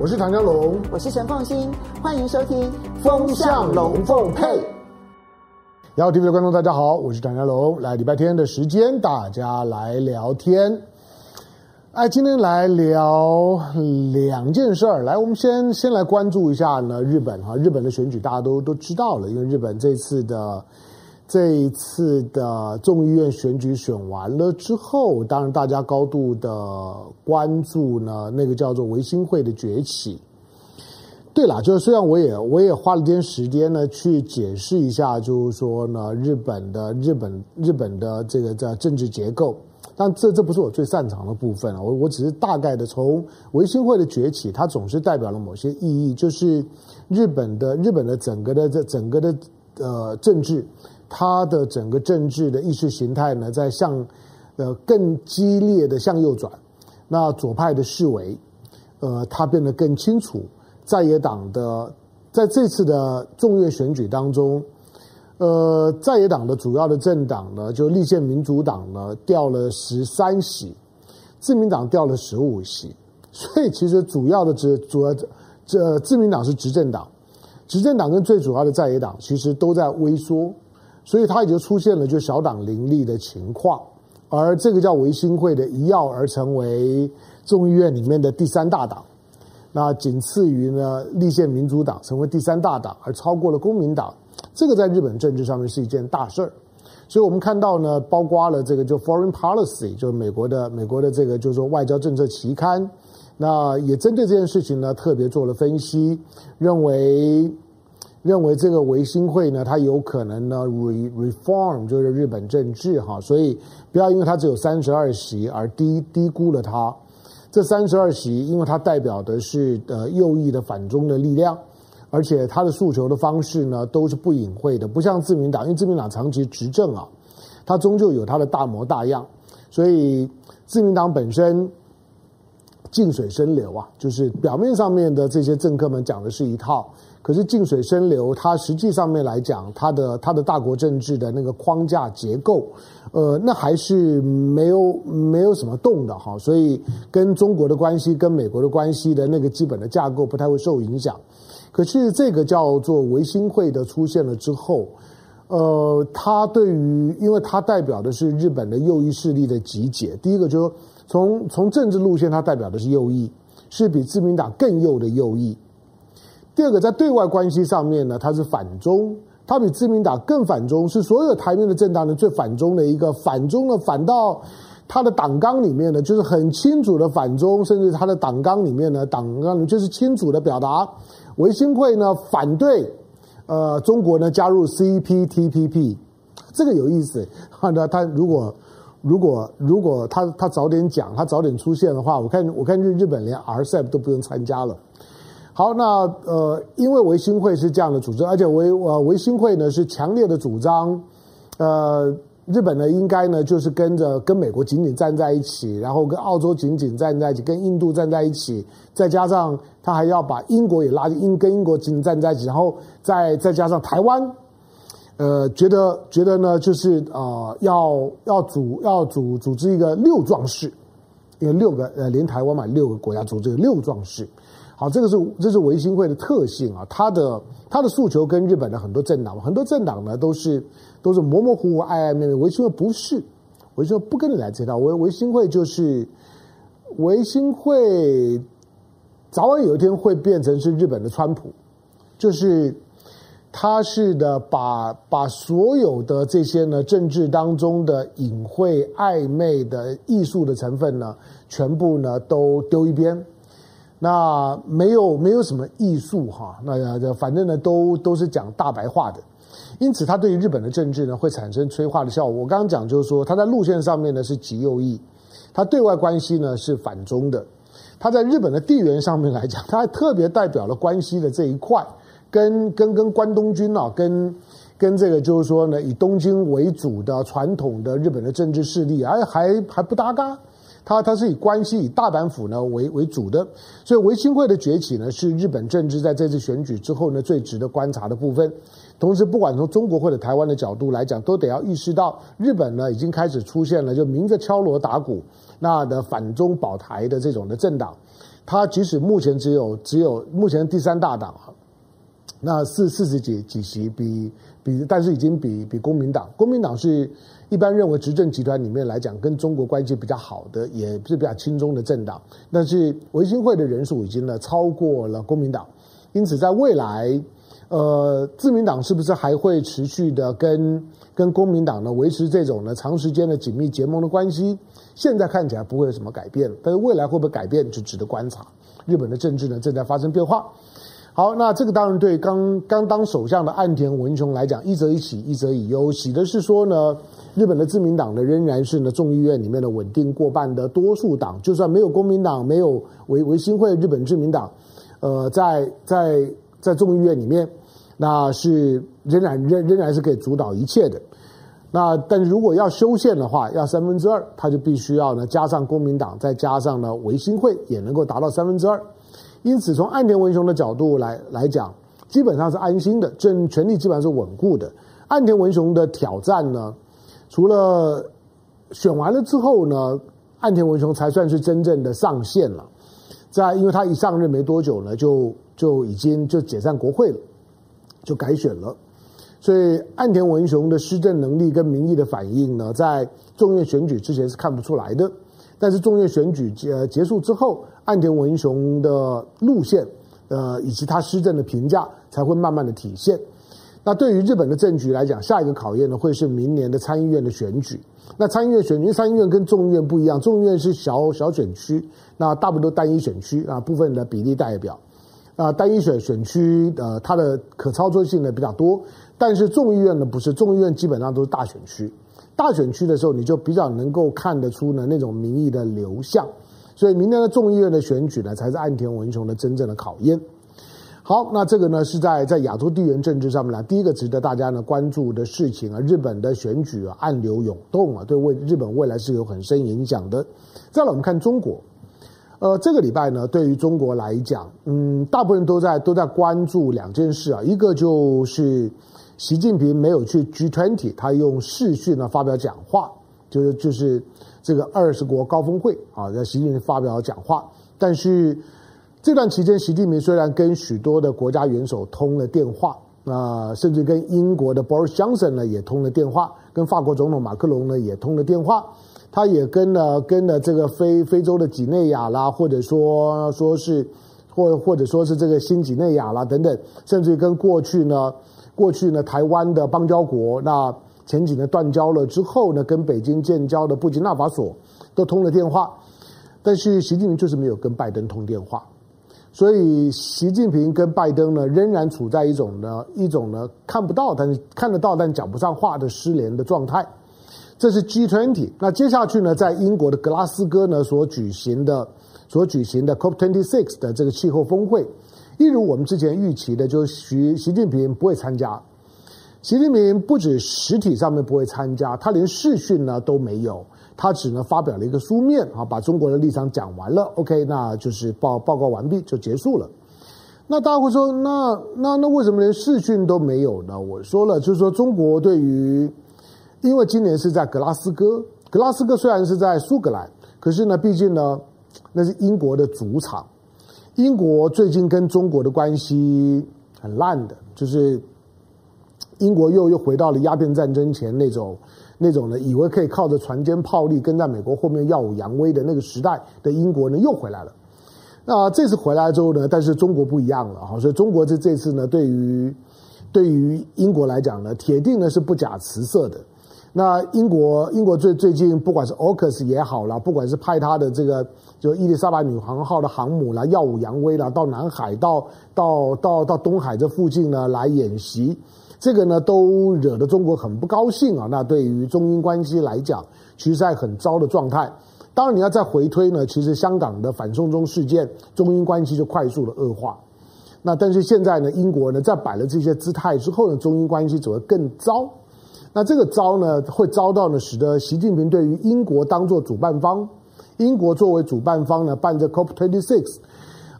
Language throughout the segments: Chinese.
我是唐江龙，我是陈凤新，欢迎收听《风向龙凤配》。然后 TV 的观众大家好，我是唐江龙，来礼拜天的时间，大家来聊天。哎，今天来聊两件事儿。来，我们先先来关注一下呢，日本哈，日本的选举大家都都知道了，因为日本这次的。这一次的众议院选举选完了之后，当然大家高度的关注呢，那个叫做维新会的崛起。对了，就是虽然我也我也花了点时间呢去解释一下，就是说呢，日本的日本日本的这个叫政治结构，但这这不是我最擅长的部分啊。我我只是大概的从维新会的崛起，它总是代表了某些意义，就是日本的日本的整个的这整个的呃政治。他的整个政治的意识形态呢，在向呃更激烈的向右转，那左派的式微，呃，他变得更清楚。在野党的在这次的众院选举当中，呃，在野党的主要的政党呢，就立宪民主党呢掉了十三席，自民党掉了十五席，所以其实主要的执主要这自民党是执政党，执政党跟最主要的在野党其实都在萎缩。所以它已经出现了就小党林立的情况，而这个叫维新会的一跃而成为众议院里面的第三大党，那仅次于呢立宪民主党成为第三大党，而超过了公民党，这个在日本政治上面是一件大事儿。所以我们看到呢，包括了这个就 Foreign Policy，就是美国的美国的这个就是说外交政策期刊，那也针对这件事情呢特别做了分析，认为。认为这个维新会呢，它有可能呢 re reform 就是日本政治哈，所以不要因为它只有三十二席而低低估了它。这三十二席，因为它代表的是呃右翼的反中的力量，而且它的诉求的方式呢都是不隐晦的，不像自民党，因为自民党长期执政啊，它终究有它的大模大样，所以自民党本身静水深流啊，就是表面上面的这些政客们讲的是一套。可是静水深流，它实际上面来讲，它的它的大国政治的那个框架结构，呃，那还是没有没有什么动的哈，所以跟中国的关系、跟美国的关系的那个基本的架构不太会受影响。可是这个叫做维新会的出现了之后，呃，它对于，因为它代表的是日本的右翼势力的集结。第一个就是从从政治路线，它代表的是右翼，是比自民党更右的右翼。第二个，在对外关系上面呢，它是反中，它比自民党更反中，是所有台面的政党呢最反中的一个反中呢，反到他的党纲里面呢，就是很清楚的反中，甚至他的党纲里面呢，党纲就是清楚的表达，维新会呢反对呃中国呢加入 CPTPP，这个有意思。那他如果如果如果他他早点讲，他早点出现的话，我看我看日日本连 RCEP 都不用参加了。好，那呃，因为维新会是这样的组织，而且维呃维新会呢是强烈的主张，呃，日本呢应该呢就是跟着跟美国紧紧站在一起，然后跟澳洲紧紧站在一起，跟印度站在一起，再加上他还要把英国也拉进英跟英国紧紧站在一起，然后再再加上台湾，呃，觉得觉得呢就是呃要要组要组组织一个六壮士，因为六个呃连台湾嘛六个国家组织六壮士。好，这个是这是维新会的特性啊，他的他的诉求跟日本的很多政党，很多政党呢都是都是模模糊糊、暧暧昧昧。维新会不是，维新会不跟你来这套，维维新会就是维新会，早晚有一天会变成是日本的川普，就是他是的把把所有的这些呢政治当中的隐晦暧昧的艺术的成分呢，全部呢都丢一边。那没有没有什么艺术哈，那反正呢都都是讲大白话的，因此它对于日本的政治呢会产生催化的效果。我刚刚讲就是说，它在路线上面呢是极右翼，它对外关系呢是反中的，它在日本的地缘上面来讲，它还特别代表了关西的这一块，跟跟跟关东军啊，跟跟这个就是说呢以东京为主的传统的日本的政治势力，还还还不搭嘎。它它是以关西以大阪府呢为为主的，所以维新会的崛起呢是日本政治在这次选举之后呢最值得观察的部分。同时，不管从中国或者台湾的角度来讲，都得要意识到日本呢已经开始出现了就明着敲锣打鼓那的反中保台的这种的政党。他即使目前只有只有目前第三大党，那四四十几几席比比，但是已经比比公民党，公民党是一般认为执政集团里面来讲跟中国关系比较好的，也是比较亲中的政党，但是维新会的人数已经呢超过了公民党，因此在未来。呃，自民党是不是还会持续的跟跟公民党呢维持这种呢长时间的紧密结盟的关系？现在看起来不会有什么改变，但是未来会不会改变就值得观察。日本的政治呢正在发生变化。好，那这个当然对刚刚当首相的岸田文雄来讲，一则以喜，一则以忧。喜的是说呢，日本的自民党呢仍然是呢众议院里面的稳定过半的多数党，就算没有公民党，没有维维新会日本自民党，呃，在在。在众议院里面，那是仍然仍仍然是可以主导一切的。那但如果要修宪的话，要三分之二，他就必须要呢加上公民党，再加上呢维新会，也能够达到三分之二。因此，从岸田文雄的角度来来讲，基本上是安心的，政权力基本上是稳固的。岸田文雄的挑战呢，除了选完了之后呢，岸田文雄才算是真正的上线了。在因为他一上任没多久呢，就。就已经就解散国会了，就改选了，所以岸田文雄的施政能力跟民意的反应呢，在众院选举之前是看不出来的，但是众院选举结结束之后，岸田文雄的路线，呃，以及他施政的评价才会慢慢的体现。那对于日本的政局来讲，下一个考验呢，会是明年的参议院的选举。那参议院选举，参议院跟众议院不一样，众议院是小小选区，那大部分都单一选区啊，部分的比例代表。啊，单一选选区，呃，它的可操作性呢比较多，但是众议院呢不是，众议院基本上都是大选区，大选区的时候你就比较能够看得出呢那种民意的流向，所以明年的众议院的选举呢才是岸田文雄的真正的考验。好，那这个呢是在在亚洲地缘政治上面呢第一个值得大家呢关注的事情啊，日本的选举啊暗流涌动啊，对未日本未来是有很深影响的。再来我们看中国。呃，这个礼拜呢，对于中国来讲，嗯，大部分人都在都在关注两件事啊，一个就是习近平没有去 G20，他用视讯呢发表讲话，就是就是这个二十国高峰会啊，在习近平发表讲话。但是这段期间，习近平虽然跟许多的国家元首通了电话，啊、甚至跟英国的 Boris Johnson 呢也通了电话，跟法国总统马克龙呢也通了电话。他也跟了跟了这个非非洲的几内亚啦，或者说说是或或者说是这个新几内亚啦等等，甚至跟过去呢过去呢台湾的邦交国，那前几年断交了之后呢，跟北京建交的布基纳法索都通了电话，但是习近平就是没有跟拜登通电话，所以习近平跟拜登呢仍然处在一种呢一种呢看不到但是看得到但讲不上话的失联的状态。这是 G20，那接下去呢，在英国的格拉斯哥呢所举行的所举行的 COP26 的这个气候峰会，一如我们之前预期的，就是习习近平不会参加。习近平不止实体上面不会参加，他连视讯呢都没有，他只能发表了一个书面啊，把中国的立场讲完了。OK，那就是报报告完毕就结束了。那大家会说，那那那为什么连视讯都没有呢？我说了，就是说中国对于因为今年是在格拉斯哥，格拉斯哥虽然是在苏格兰，可是呢，毕竟呢，那是英国的主场。英国最近跟中国的关系很烂的，就是英国又又回到了鸦片战争前那种那种呢，以为可以靠着船坚炮利跟在美国后面耀武扬威的那个时代的英国呢，又回来了。那这次回来之后呢，但是中国不一样了哈，所以中国这这次呢，对于对于英国来讲呢，铁定呢是不假辞色的。那英国，英国最最近不管是 AUKUS 也好啦，不管是派他的这个就伊丽莎白女王号的航母啦，耀武扬威啦，到南海到到到到东海这附近呢来演习，这个呢都惹得中国很不高兴啊。那对于中英关系来讲，其实在很糟的状态。当然你要再回推呢，其实香港的反送中事件，中英关系就快速的恶化。那但是现在呢，英国呢在摆了这些姿态之后呢，中英关系只会更糟。那这个招呢，会遭到呢，使得习近平对于英国当做主办方，英国作为主办方呢，办这 COP26，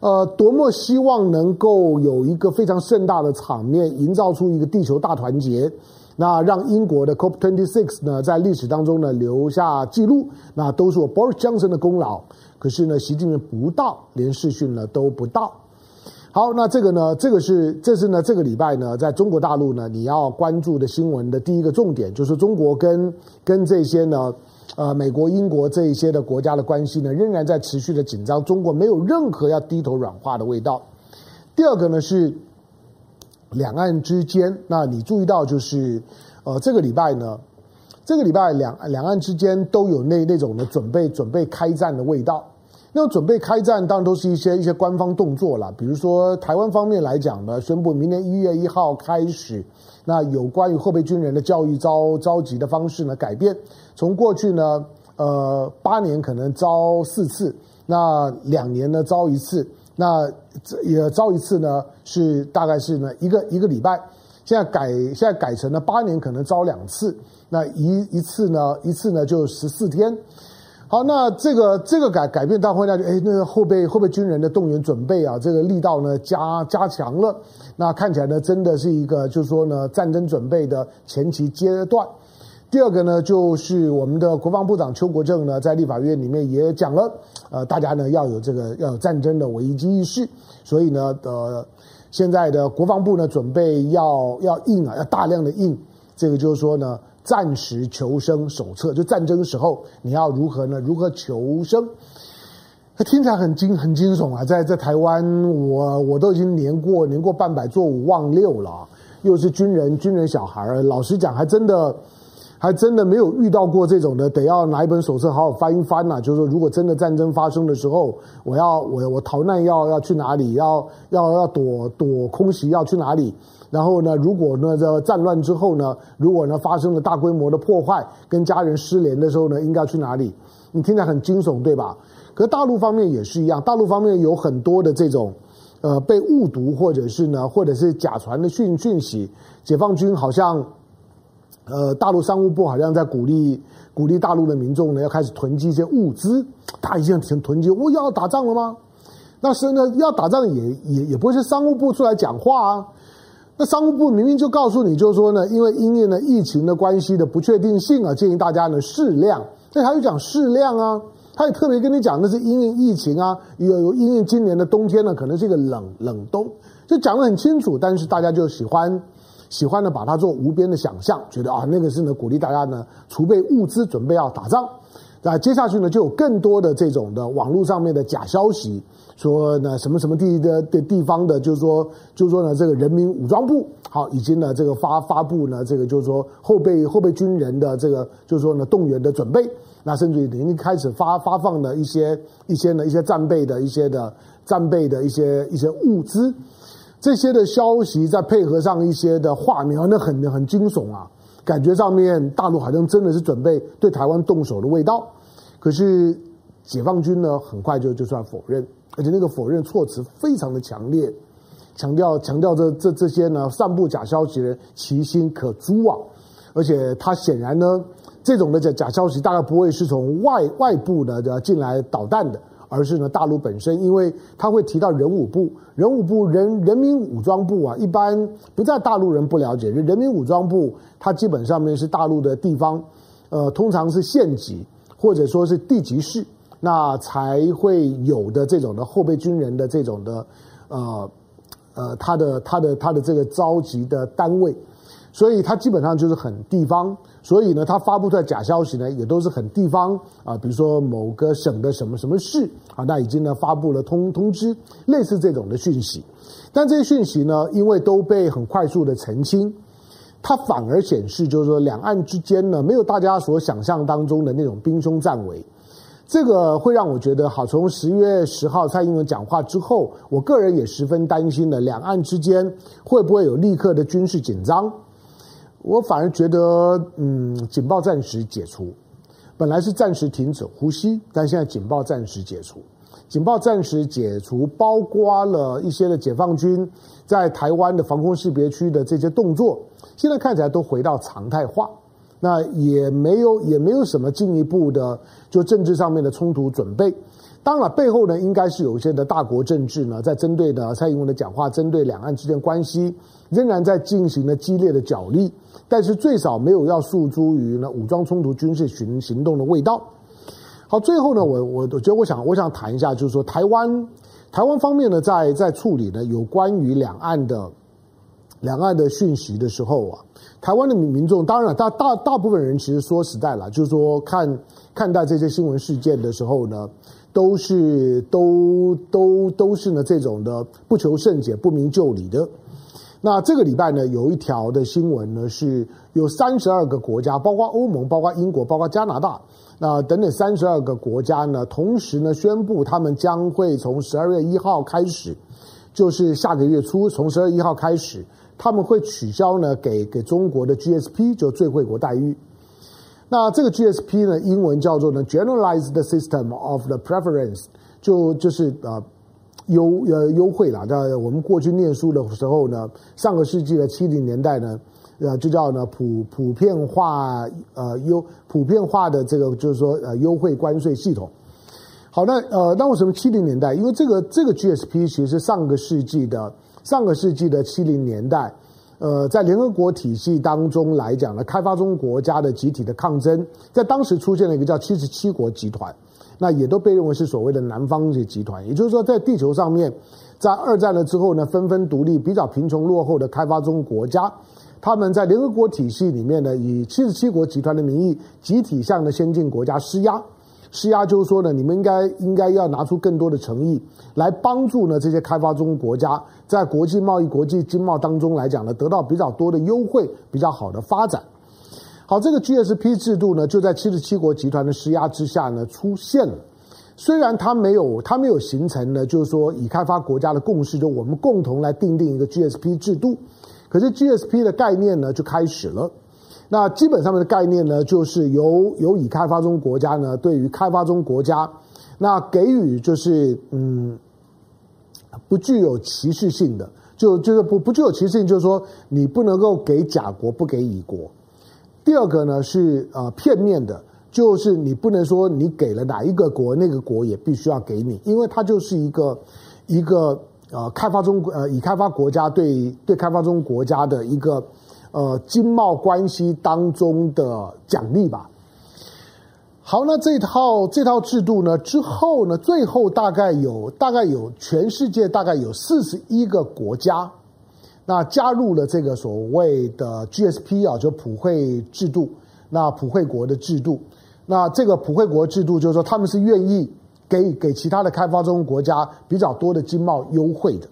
呃，多么希望能够有一个非常盛大的场面，营造出一个地球大团结，那让英国的 COP26 呢，在历史当中呢留下记录，那都是我 Boris Johnson 的功劳。可是呢，习近平不到，连视讯呢都不到。好，那这个呢，这个是这是呢，这个礼拜呢，在中国大陆呢，你要关注的新闻的第一个重点，就是中国跟跟这些呢，呃，美国、英国这一些的国家的关系呢，仍然在持续的紧张，中国没有任何要低头软化的味道。第二个呢是两岸之间，那你注意到就是，呃，这个礼拜呢，这个礼拜两两岸之间都有那那种的准备准备开战的味道。那准备开战，当然都是一些一些官方动作了。比如说，台湾方面来讲呢，宣布明年一月一号开始，那有关于后备军人的教育召召集的方式呢改变，从过去呢，呃，八年可能招四次，那两年呢招一次，那也招一次呢是大概是呢一个一个礼拜，现在改现在改成了八年可能招两次，那一一次呢一次呢就十四天。好，那这个这个改改变大会呢，哎，那个后备后备军人的动员准备啊，这个力道呢加加强了。那看起来呢，真的是一个就是说呢，战争准备的前期阶段。第二个呢，就是我们的国防部长邱国正呢，在立法院里面也讲了，呃，大家呢要有这个要有战争的危机意识。所以呢，呃，现在的国防部呢，准备要要印啊，要大量的印。这个就是说呢。战时求生手册，就战争时候你要如何呢？如何求生？他听起来很惊很惊悚啊！在在台湾，我我都已经年过年过半百，做五忘六了，又是军人军人小孩儿，老实讲，还真的还真的没有遇到过这种的，得要拿一本手册好好翻一翻呐、就是说，如果真的战争发生的时候，我要我我逃难要要去哪里？要要要躲躲空袭要去哪里？然后呢，如果呢，这战乱之后呢，如果呢发生了大规模的破坏，跟家人失联的时候呢，应该去哪里？你听起来很惊悚，对吧？可是大陆方面也是一样，大陆方面有很多的这种，呃，被误读或者是呢，或者是假传的讯讯息。解放军好像，呃，大陆商务部好像在鼓励鼓励大陆的民众呢，要开始囤积一些物资。他已经囤囤积，我要打仗了吗？那是呢，要打仗也也也不会是商务部出来讲话啊。那商务部明明就告诉你，就是说呢，因为因应了疫情的关系的不确定性啊，建议大家呢适量。那他就讲适量啊，他也特别跟你讲那是因应疫情啊，有有因应今年的冬天呢，可能是一个冷冷冬，就讲得很清楚。但是大家就喜欢喜欢呢把它做无边的想象，觉得啊那个是呢鼓励大家呢储备物资，准备要打仗。那接下去呢就有更多的这种的网络上面的假消息。说呢，什么什么地的的地方的，就是说，就是说呢，这个人民武装部好，已经呢，这个发发布呢，这个就是说后备后备军人的这个，就是说呢，动员的准备，那甚至于已经开始发发放的一些一些呢一些战备的一些的战备的一些一些物资，这些的消息再配合上一些的画面，那很很惊悚啊，感觉上面大陆好像真的是准备对台湾动手的味道，可是解放军呢，很快就就算否认。而且那个否认措辞非常的强烈，强调强调这这这些呢散布假消息的人其心可诛啊！而且他显然呢，这种的假假消息大概不会是从外外部的进来导弹的，而是呢大陆本身，因为他会提到人武部，人武部人人民武装部啊，一般不在大陆人不了解，人民武装部它基本上面是大陆的地方，呃，通常是县级或者说是地级市。那才会有的这种的后备军人的这种的，呃呃，他的他的他的这个召集的单位，所以他基本上就是很地方，所以呢，他发布出来假消息呢，也都是很地方啊，比如说某个省的什么什么市啊，那已经呢发布了通通知，类似这种的讯息，但这些讯息呢，因为都被很快速的澄清，它反而显示就是说两岸之间呢，没有大家所想象当中的那种兵凶战危。这个会让我觉得好。从十一月十号蔡英文讲话之后，我个人也十分担心了，两岸之间会不会有立刻的军事紧张？我反而觉得，嗯，警报暂时解除，本来是暂时停止呼吸，但现在警报暂时解除。警报暂时解除，包括了一些的解放军在台湾的防空识别区的这些动作，现在看起来都回到常态化。那也没有也没有什么进一步的就政治上面的冲突准备，当然背后呢应该是有一些的大国政治呢在针对的蔡英文的讲话，针对两岸之间关系仍然在进行了激烈的角力，但是最少没有要诉诸于呢武装冲突军事行行动的味道。好，最后呢，我我我觉得我想我想谈一下，就是说台湾台湾方面呢，在在处理呢有关于两岸的两岸的讯息的时候啊，台湾的民民众当然大大大部分人其实说实在了，就是说看看待这些新闻事件的时候呢，都是都都都是呢这种的不求甚解、不明就里的。那这个礼拜呢，有一条的新闻呢，是有三十二个国家，包括欧盟、包括英国、包括加拿大，那等等三十二个国家呢，同时呢宣布，他们将会从十二月一号开始，就是下个月初，从十二月一号开始，他们会取消呢给给中国的 GSP 就最惠国待遇。那这个 GSP 呢，英文叫做呢 Generalized System of the Preference，就就是呃。优呃优惠啦，在我们过去念书的时候呢，上个世纪的七零年代呢，呃就叫呢普普遍化呃优普遍化的这个就是说呃优惠关税系统。好，那呃那为什么七零年代？因为这个这个 GSP 其实上个世纪的上个世纪的七零年代，呃在联合国体系当中来讲呢，开发中国家的集体的抗争，在当时出现了一个叫七十七国集团。那也都被认为是所谓的南方这集团，也就是说，在地球上面，在二战了之后呢，纷纷独立、比较贫穷落后的开发中国家，他们在联合国体系里面呢，以七十七国集团的名义，集体向的先进国家施压，施压就是说呢，你们应该应该要拿出更多的诚意，来帮助呢这些开发中国家，在国际贸易、国际经贸当中来讲呢，得到比较多的优惠，比较好的发展。好，这个 GSP 制度呢，就在七十七国集团的施压之下呢出现了。虽然它没有，它没有形成呢，就是说已开发国家的共识，就我们共同来订定一个 GSP 制度。可是 GSP 的概念呢就开始了。那基本上面的概念呢，就是由由已开发中国家呢，对于开发中国家，那给予就是嗯，不具有歧视性的，就就是不不具有歧视性，就是说你不能够给甲国，不给乙国。第二个呢是呃片面的，就是你不能说你给了哪一个国，那个国也必须要给你，因为它就是一个一个呃开发中呃已开发国家对对开发中国家的一个呃经贸关系当中的奖励吧。好，那这套这套制度呢之后呢，最后大概有大概有全世界大概有四十一个国家。那加入了这个所谓的 GSP 啊，就普惠制度。那普惠国的制度，那这个普惠国制度就是说，他们是愿意给给其他的开发中国家比较多的经贸优惠的。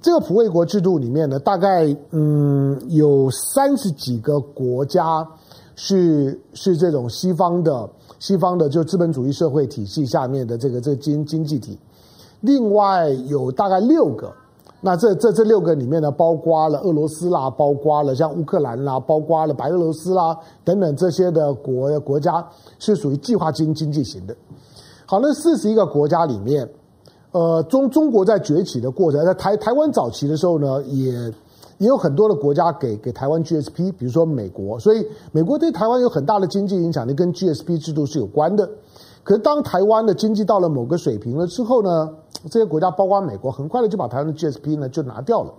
这个普惠国制度里面呢，大概嗯有三十几个国家是是这种西方的西方的就资本主义社会体系下面的这个这个经经济体，另外有大概六个。那这这这六个里面呢，包括了俄罗斯啦，包括了像乌克兰啦，包括了白俄罗斯啦等等这些的国国家是属于计划经经济型的。好，那四十一个国家里面，呃，中中国在崛起的过程，在台台湾早期的时候呢，也也有很多的国家给给台湾 GSP，比如说美国，所以美国对台湾有很大的经济影响力，跟 GSP 制度是有关的。可是当台湾的经济到了某个水平了之后呢，这些国家，包括美国，很快的就把台湾的 GSP 呢就拿掉了。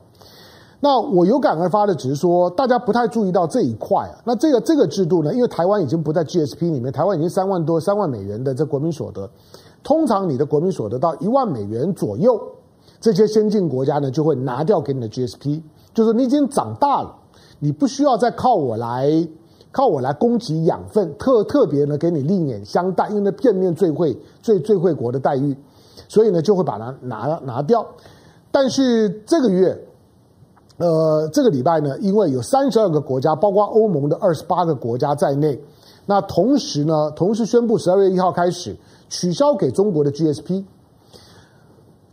那我有感而发的，只是说大家不太注意到这一块啊。那这个这个制度呢，因为台湾已经不在 GSP 里面，台湾已经三万多三万美元的这国民所得，通常你的国民所得到一万美元左右，这些先进国家呢就会拿掉给你的 GSP，就是你已经长大了，你不需要再靠我来靠我来供给养分，特特别呢给你另眼相待，因为那片面最惠最最惠国的待遇。所以呢，就会把它拿拿掉。但是这个月，呃，这个礼拜呢，因为有三十二个国家，包括欧盟的二十八个国家在内，那同时呢，同时宣布十二月一号开始取消给中国的 GSP。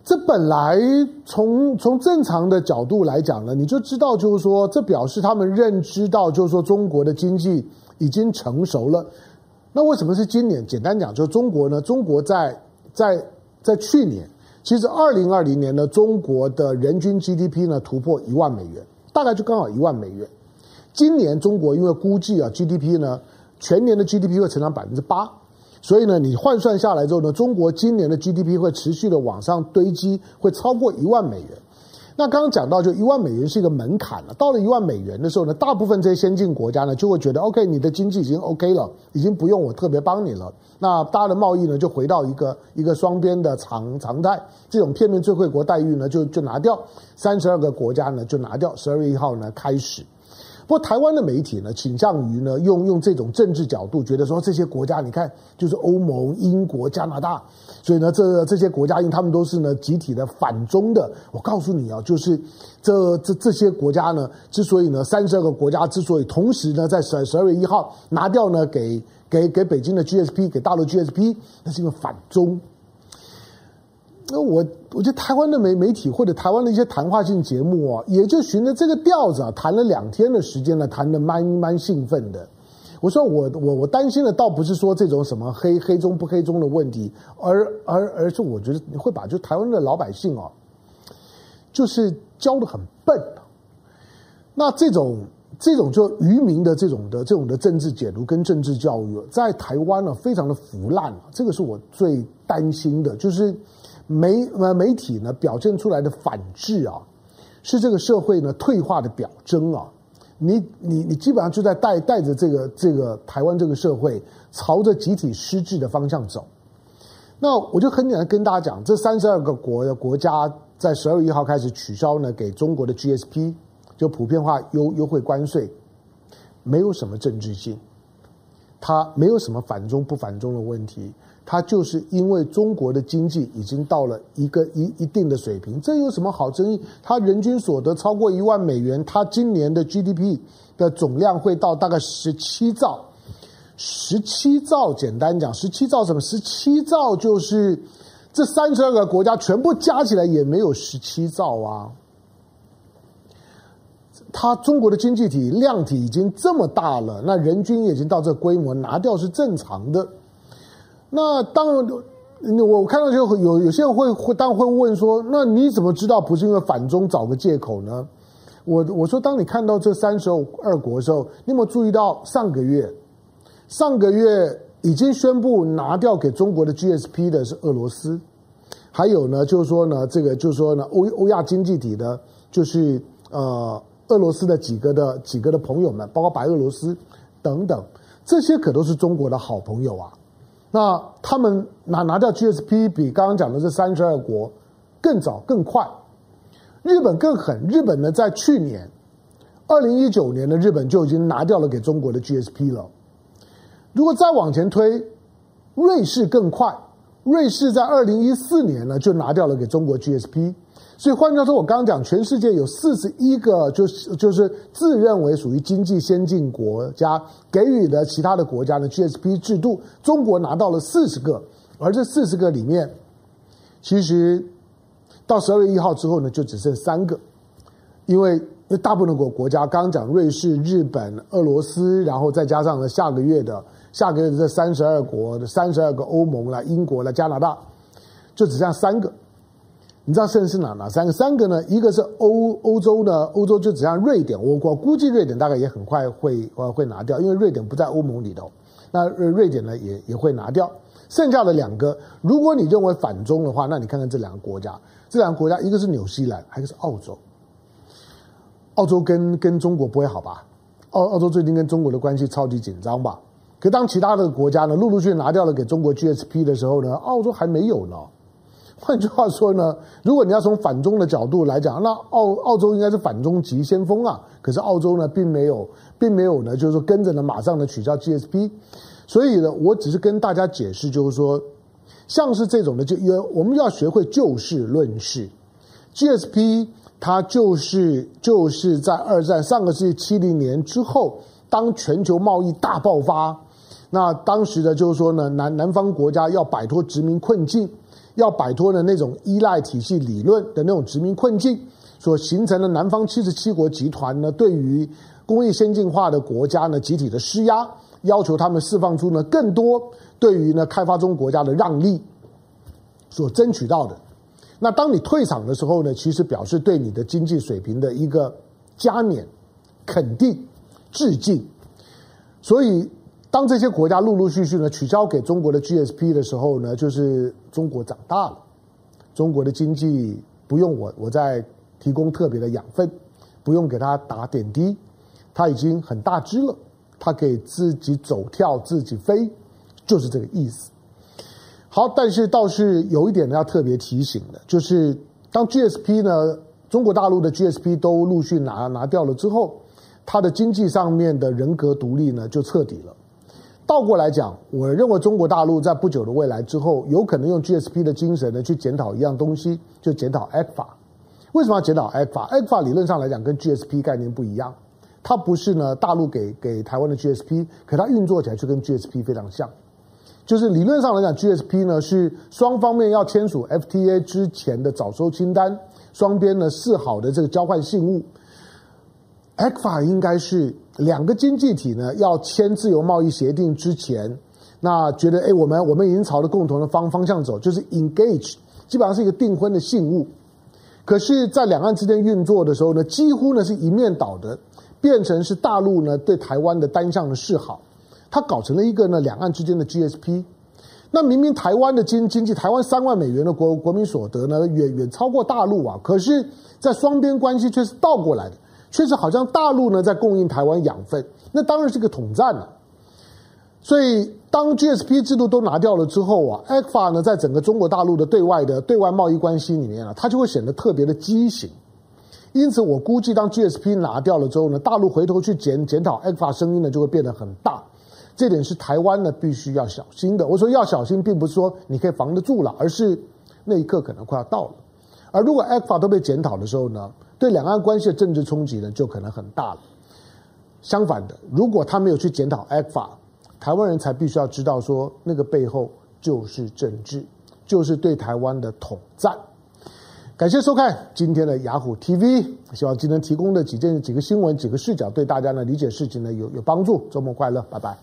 这本来从从正常的角度来讲呢，你就知道，就是说，这表示他们认知到，就是说，中国的经济已经成熟了。那为什么是今年？简单讲，就是中国呢，中国在在。在去年，其实二零二零年呢，中国的人均 GDP 呢突破一万美元，大概就刚好一万美元。今年中国因为估计啊 GDP 呢全年的 GDP 会成长百分之八，所以呢你换算下来之后呢，中国今年的 GDP 会持续的往上堆积，会超过一万美元。那刚刚讲到，就一万美元是一个门槛了。到了一万美元的时候呢，大部分这些先进国家呢就会觉得，OK，你的经济已经 OK 了，已经不用我特别帮你了。那大家的贸易呢就回到一个一个双边的常常态，这种片面最惠国待遇呢就就拿掉，三十二个国家呢就拿掉。十二月一号呢开始。不过，台湾的媒体呢，倾向于呢用用这种政治角度，觉得说这些国家，你看就是欧盟、英国、加拿大，所以呢，这这些国家，因为他们都是呢集体的反中的。我告诉你啊，就是这这这些国家呢，之所以呢三十二个国家之所以同时呢在十十二月一号拿掉呢给给给北京的 GSP，给大陆 GSP，那是因为反中。那我我觉得台湾的媒媒体或者台湾的一些谈话性节目啊，也就循着这个调子啊，谈了两天的时间了，谈得蛮蛮兴奋的。我说我我我担心的倒不是说这种什么黑黑中不黑中的问题，而而而是我觉得会把就台湾的老百姓啊，就是教得很笨。那这种这种就愚民的这种的这种的政治解读跟政治教育，在台湾呢非常的腐烂，这个是我最担心的，就是。媒呃媒体呢表现出来的反制啊，是这个社会呢退化的表征啊。你你你基本上就在带带着这个这个台湾这个社会朝着集体失智的方向走。那我就很简单跟大家讲，这三十二个国的国家在十二月一号开始取消呢给中国的 GSP，就普遍化优优惠关税，没有什么政治性，它没有什么反中不反中的问题。它就是因为中国的经济已经到了一个一一定的水平，这有什么好争议？它人均所得超过一万美元，它今年的 GDP 的总量会到大概十七兆，十七兆，简单讲，十七兆什么？十七兆就是这三十二个国家全部加起来也没有十七兆啊。它中国的经济体量体已经这么大了，那人均已经到这规模，拿掉是正常的。那当然，我看到就有有些人会会当然会问说，那你怎么知道不是因为反中找个借口呢？我我说，当你看到这三十二国的时候，你有没有注意到上个月，上个月已经宣布拿掉给中国的 GSP 的是俄罗斯，还有呢，就是说呢，这个就是说呢，欧欧亚经济体的，就是呃俄罗斯的几个的几个的朋友们，包括白俄罗斯等等，这些可都是中国的好朋友啊。那他们拿拿掉 GSP 比刚刚讲的这三十二国更早更快，日本更狠。日本呢，在去年二零一九年的日本就已经拿掉了给中国的 GSP 了。如果再往前推，瑞士更快，瑞士在二零一四年呢就拿掉了给中国 GSP。所以换句话说，我刚刚讲，全世界有四十一个，就是就是自认为属于经济先进国家，给予了其他的国家的 GSP 制度，中国拿到了四十个，而这四十个里面，其实到十二月一号之后呢，就只剩三个，因为那大部分国国家，刚刚讲瑞士、日本、俄罗斯，然后再加上了下个月的下个月的这三十二国的三十二个欧盟了、英国了、加拿大，就只剩三个。你知道剩是哪哪三个？三个呢？一个是欧欧洲呢，欧洲就只像瑞典，我我估计瑞典大概也很快会呃会拿掉，因为瑞典不在欧盟里头。那瑞典呢也也会拿掉。剩下的两个，如果你认为反中的话，那你看看这两个国家，这两个国家一个是纽西兰，还一个是澳洲。澳洲跟跟中国不会好吧？澳澳洲最近跟中国的关系超级紧张吧？可当其他的国家呢陆陆续续拿掉了给中国 GSP 的时候呢，澳洲还没有呢。换句话说呢，如果你要从反中的角度来讲，那澳澳洲应该是反中急先锋啊。可是澳洲呢，并没有，并没有呢，就是说跟着呢，马上呢取消 GSP。所以呢，我只是跟大家解释，就是说，像是这种的，就因为我们要学会就事论事。GSP 它就是就是在二战上个世纪七零年之后，当全球贸易大爆发，那当时的就是说呢，南南方国家要摆脱殖民困境。要摆脱的那种依赖体系理论的那种殖民困境，所形成的南方七十七国集团呢，对于工业先进化的国家呢，集体的施压，要求他们释放出呢更多对于呢开发中国家的让利，所争取到的。那当你退场的时候呢，其实表示对你的经济水平的一个加冕、肯定、致敬。所以。当这些国家陆陆续续呢取消给中国的 GSP 的时候呢，就是中国长大了，中国的经济不用我我再提供特别的养分，不用给它打点滴，它已经很大只了，它可以自己走跳、自己飞，就是这个意思。好，但是倒是有一点呢，要特别提醒的，就是当 GSP 呢，中国大陆的 GSP 都陆续拿拿掉了之后，它的经济上面的人格独立呢，就彻底了。倒过来讲，我认为中国大陆在不久的未来之后，有可能用 GSP 的精神呢去检讨一样东西，就检讨 ECFA。为什么要检讨 ECFA？ECFA 理论上来讲跟 GSP 概念不一样，它不是呢大陆给给台湾的 GSP，可它运作起来却跟 GSP 非常像。就是理论上来讲，GSP 呢是双方面要签署 FTA 之前的早收清单，双边呢示好的这个交换信物。ECFA 应该是。两个经济体呢，要签自由贸易协定之前，那觉得哎，我们我们已经朝着共同的方方向走，就是 engage，基本上是一个订婚的信物。可是，在两岸之间运作的时候呢，几乎呢是一面倒的，变成是大陆呢对台湾的单向的示好，它搞成了一个呢两岸之间的 GSP。那明明台湾的经经济，台湾三万美元的国国民所得呢，远远超过大陆啊，可是，在双边关系却是倒过来的。确实好像大陆呢在供应台湾养分，那当然是个统战了。所以当 GSP 制度都拿掉了之后啊，ECFA 呢在整个中国大陆的对外的对外贸易关系里面啊，它就会显得特别的畸形。因此，我估计当 GSP 拿掉了之后呢，大陆回头去检检讨 ECFA 声音呢就会变得很大。这点是台湾呢必须要小心的。我说要小心，并不是说你可以防得住了，而是那一刻可能快要到了。而如果 ECFA 都被检讨的时候呢，对两岸关系的政治冲击呢，就可能很大了。相反的，如果他没有去检讨 ECFA，台湾人才必须要知道说，那个背后就是政治，就是对台湾的统战。感谢收看今天的雅虎 TV，希望今天提供的几件几个新闻、几个视角，对大家呢理解事情呢有有帮助。周末快乐，拜拜。